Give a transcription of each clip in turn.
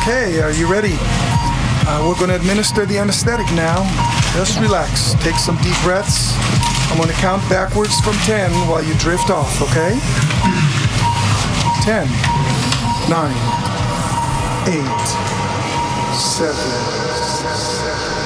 Okay, are you ready? Uh, we're going to administer the anesthetic now. Just relax. Take some deep breaths. I'm going to count backwards from 10 while you drift off, okay? 10, 9, 8, 7,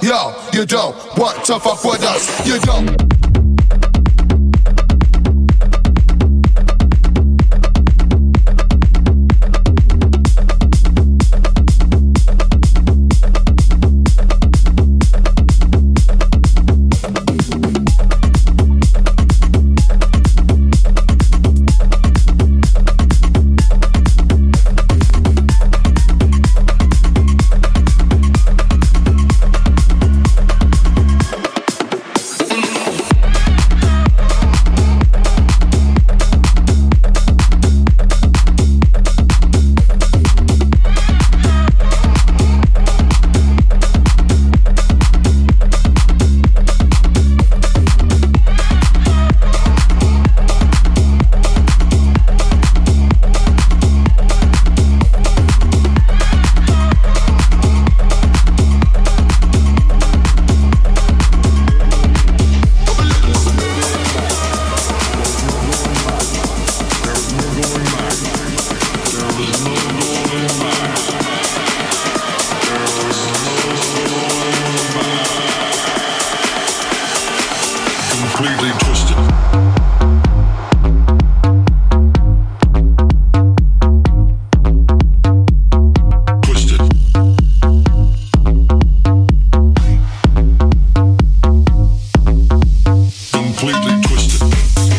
Yo, you don't want to fuck with us. You don't. push the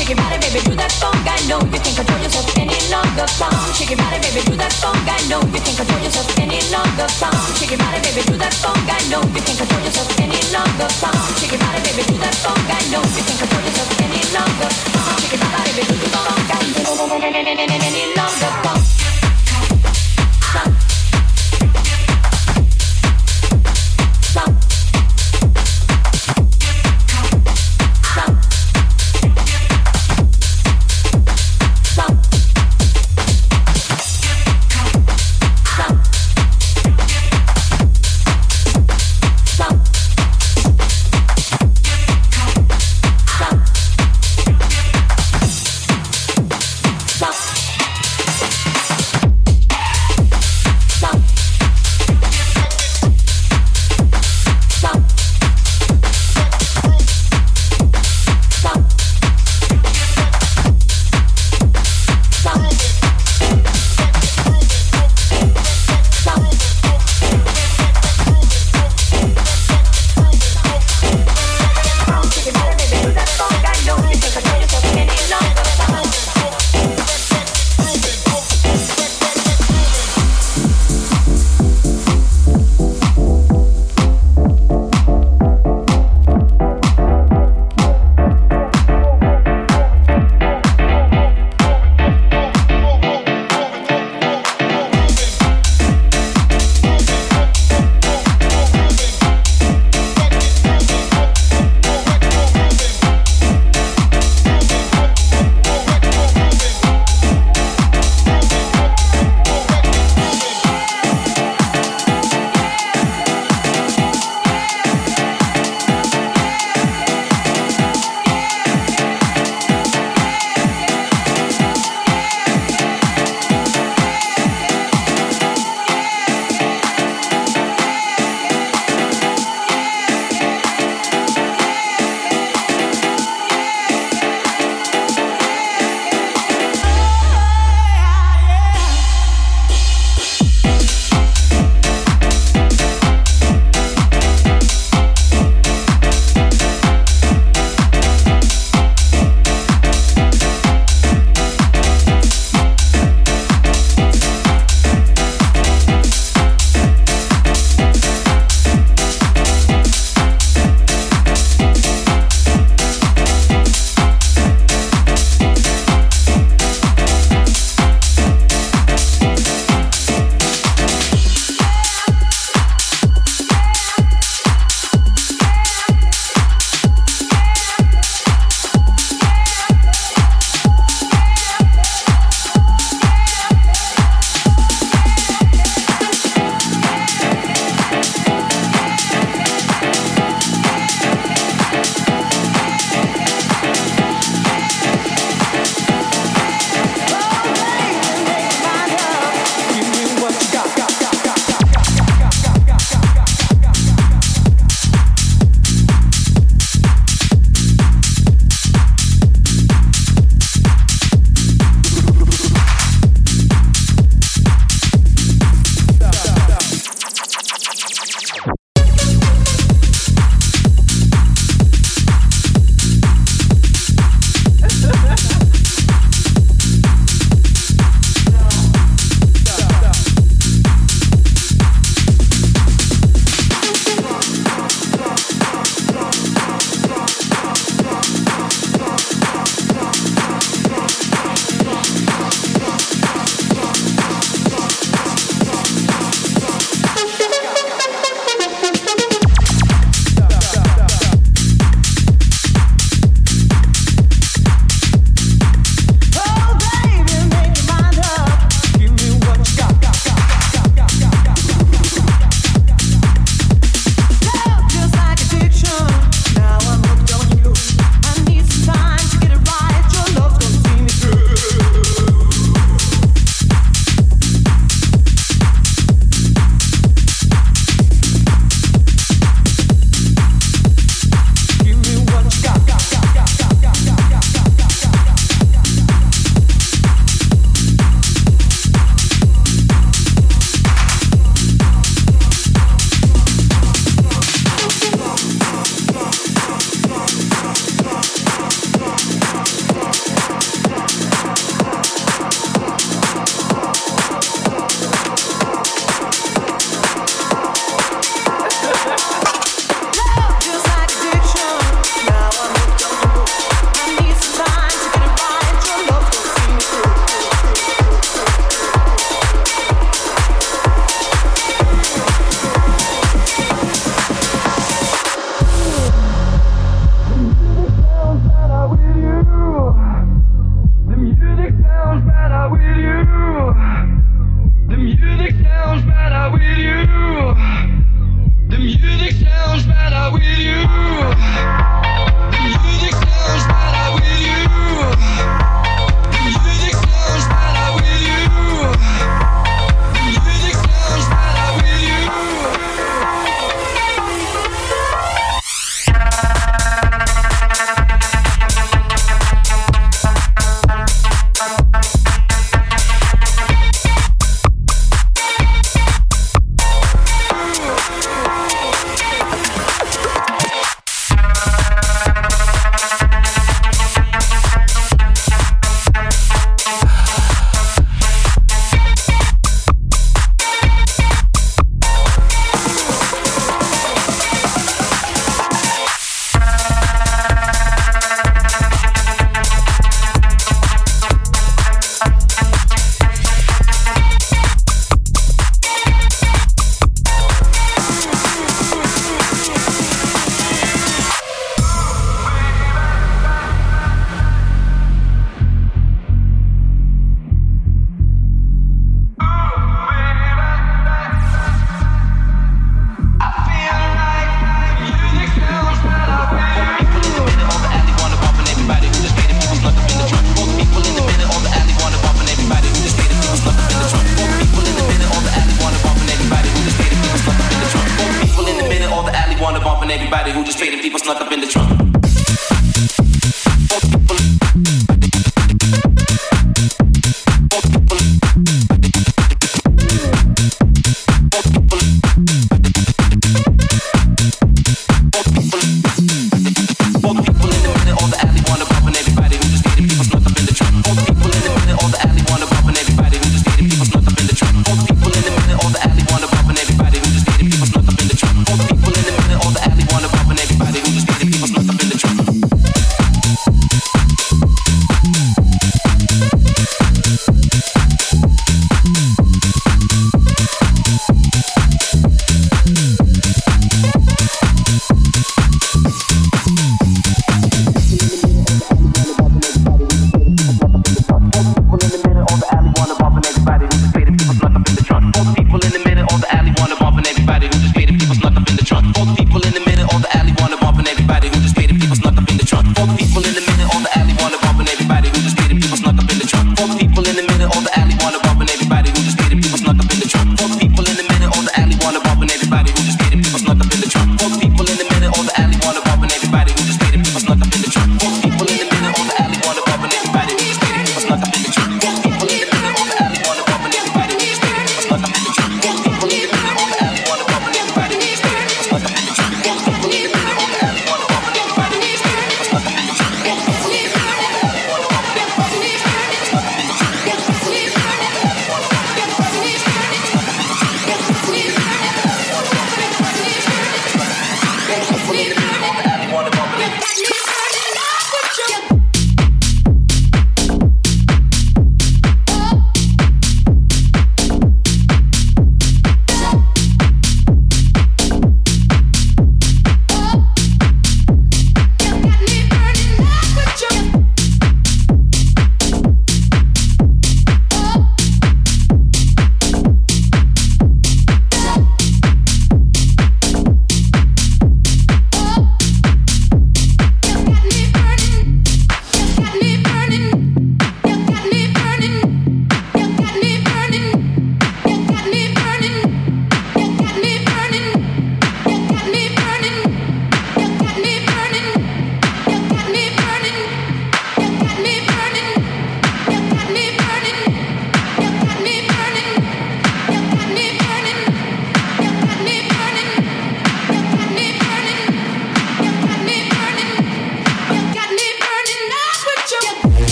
shake your body, baby, do that funk. I know you can't control yourself any longer. Funk, shake your body, baby, do that funk. I know you can't control yourself any longer. Funk, shake your body, baby, do that funk. I know you can't control yourself any longer. Funk, shake your body, baby, do that funk. I know you can't control yourself any longer. Funk, shake your body, baby, do that funk. I know any longer. Funk.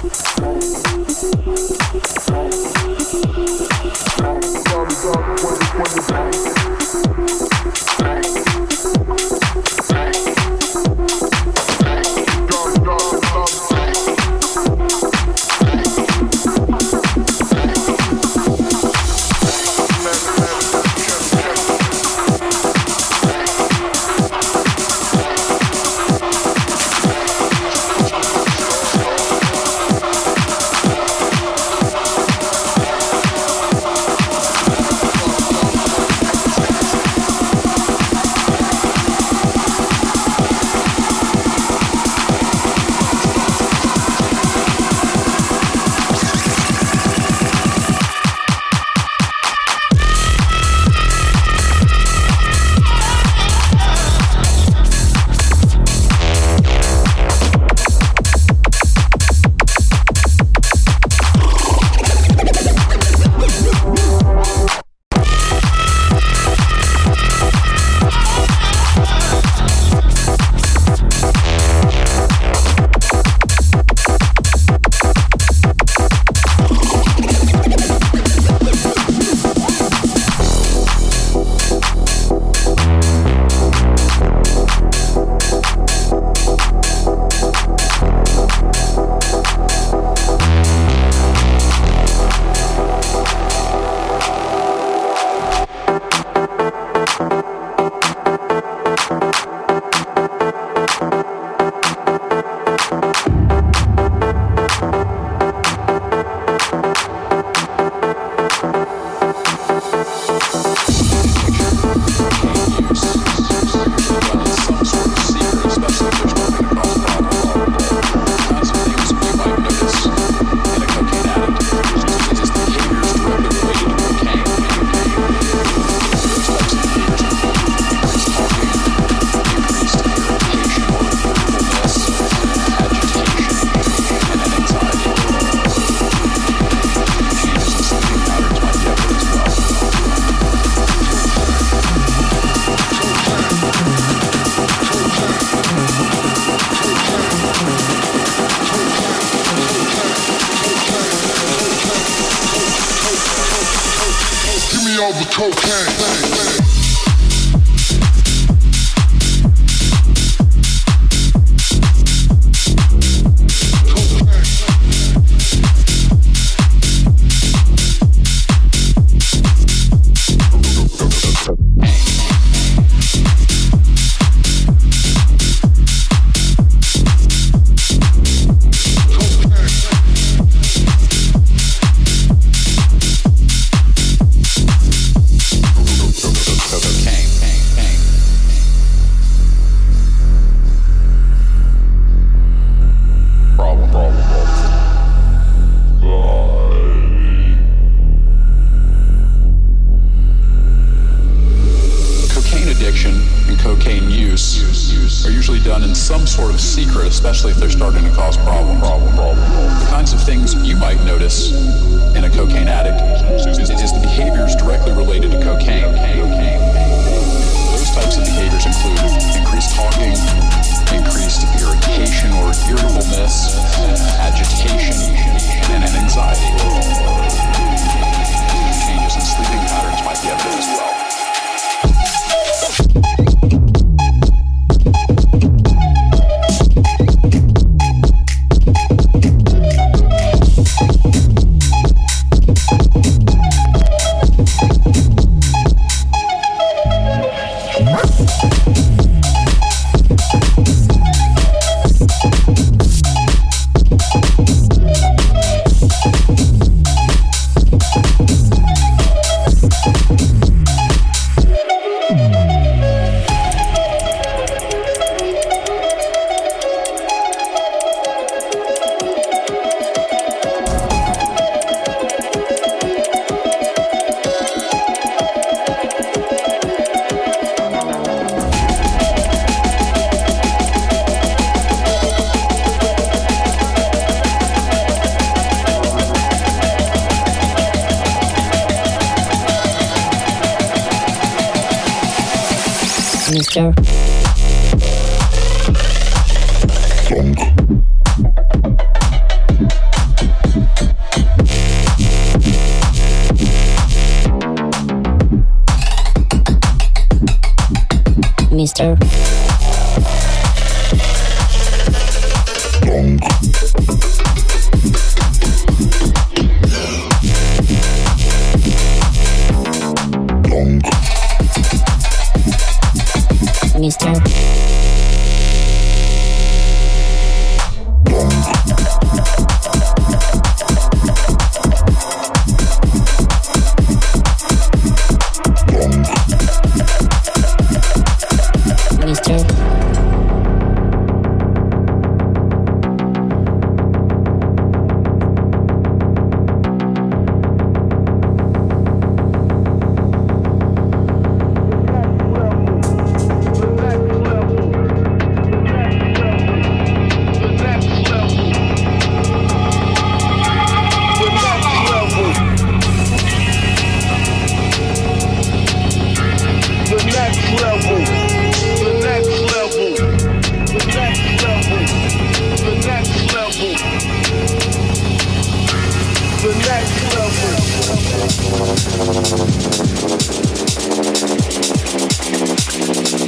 Thank you. especially if they're starting to cause problems. problem, problem, problem. The kinds of things you might notice in a cocaine addict is, is the behaviors directly related to cocaine. Those types of behaviors include increased talking, increased irritation or irritableness, agitation, and anxiety. Changes in sleeping patterns might be evident as well. Culture. Funk. Mr. the next level.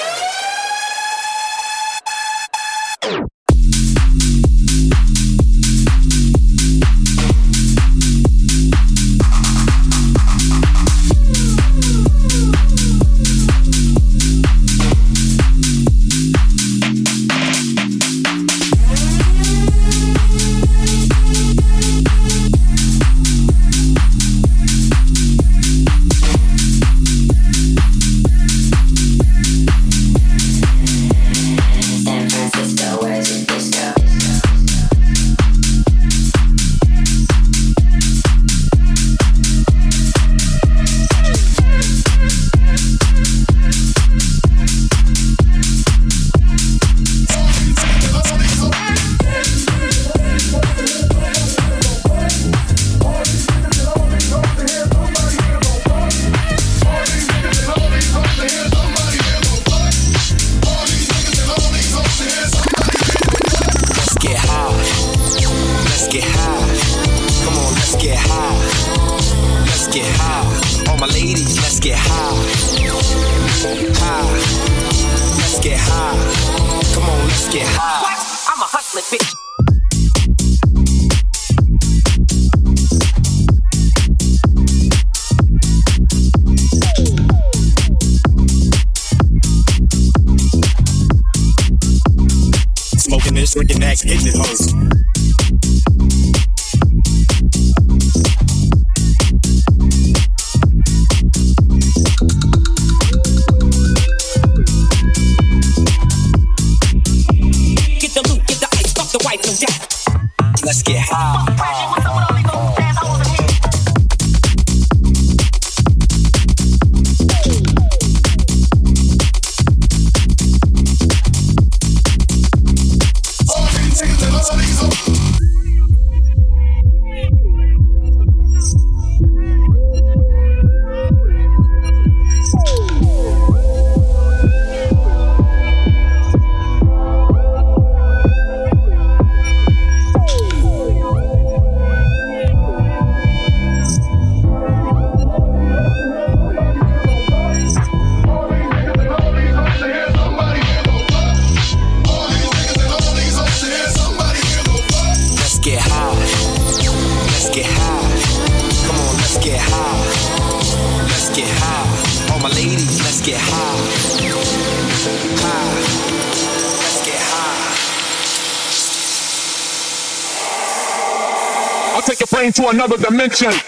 another dimension.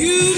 you.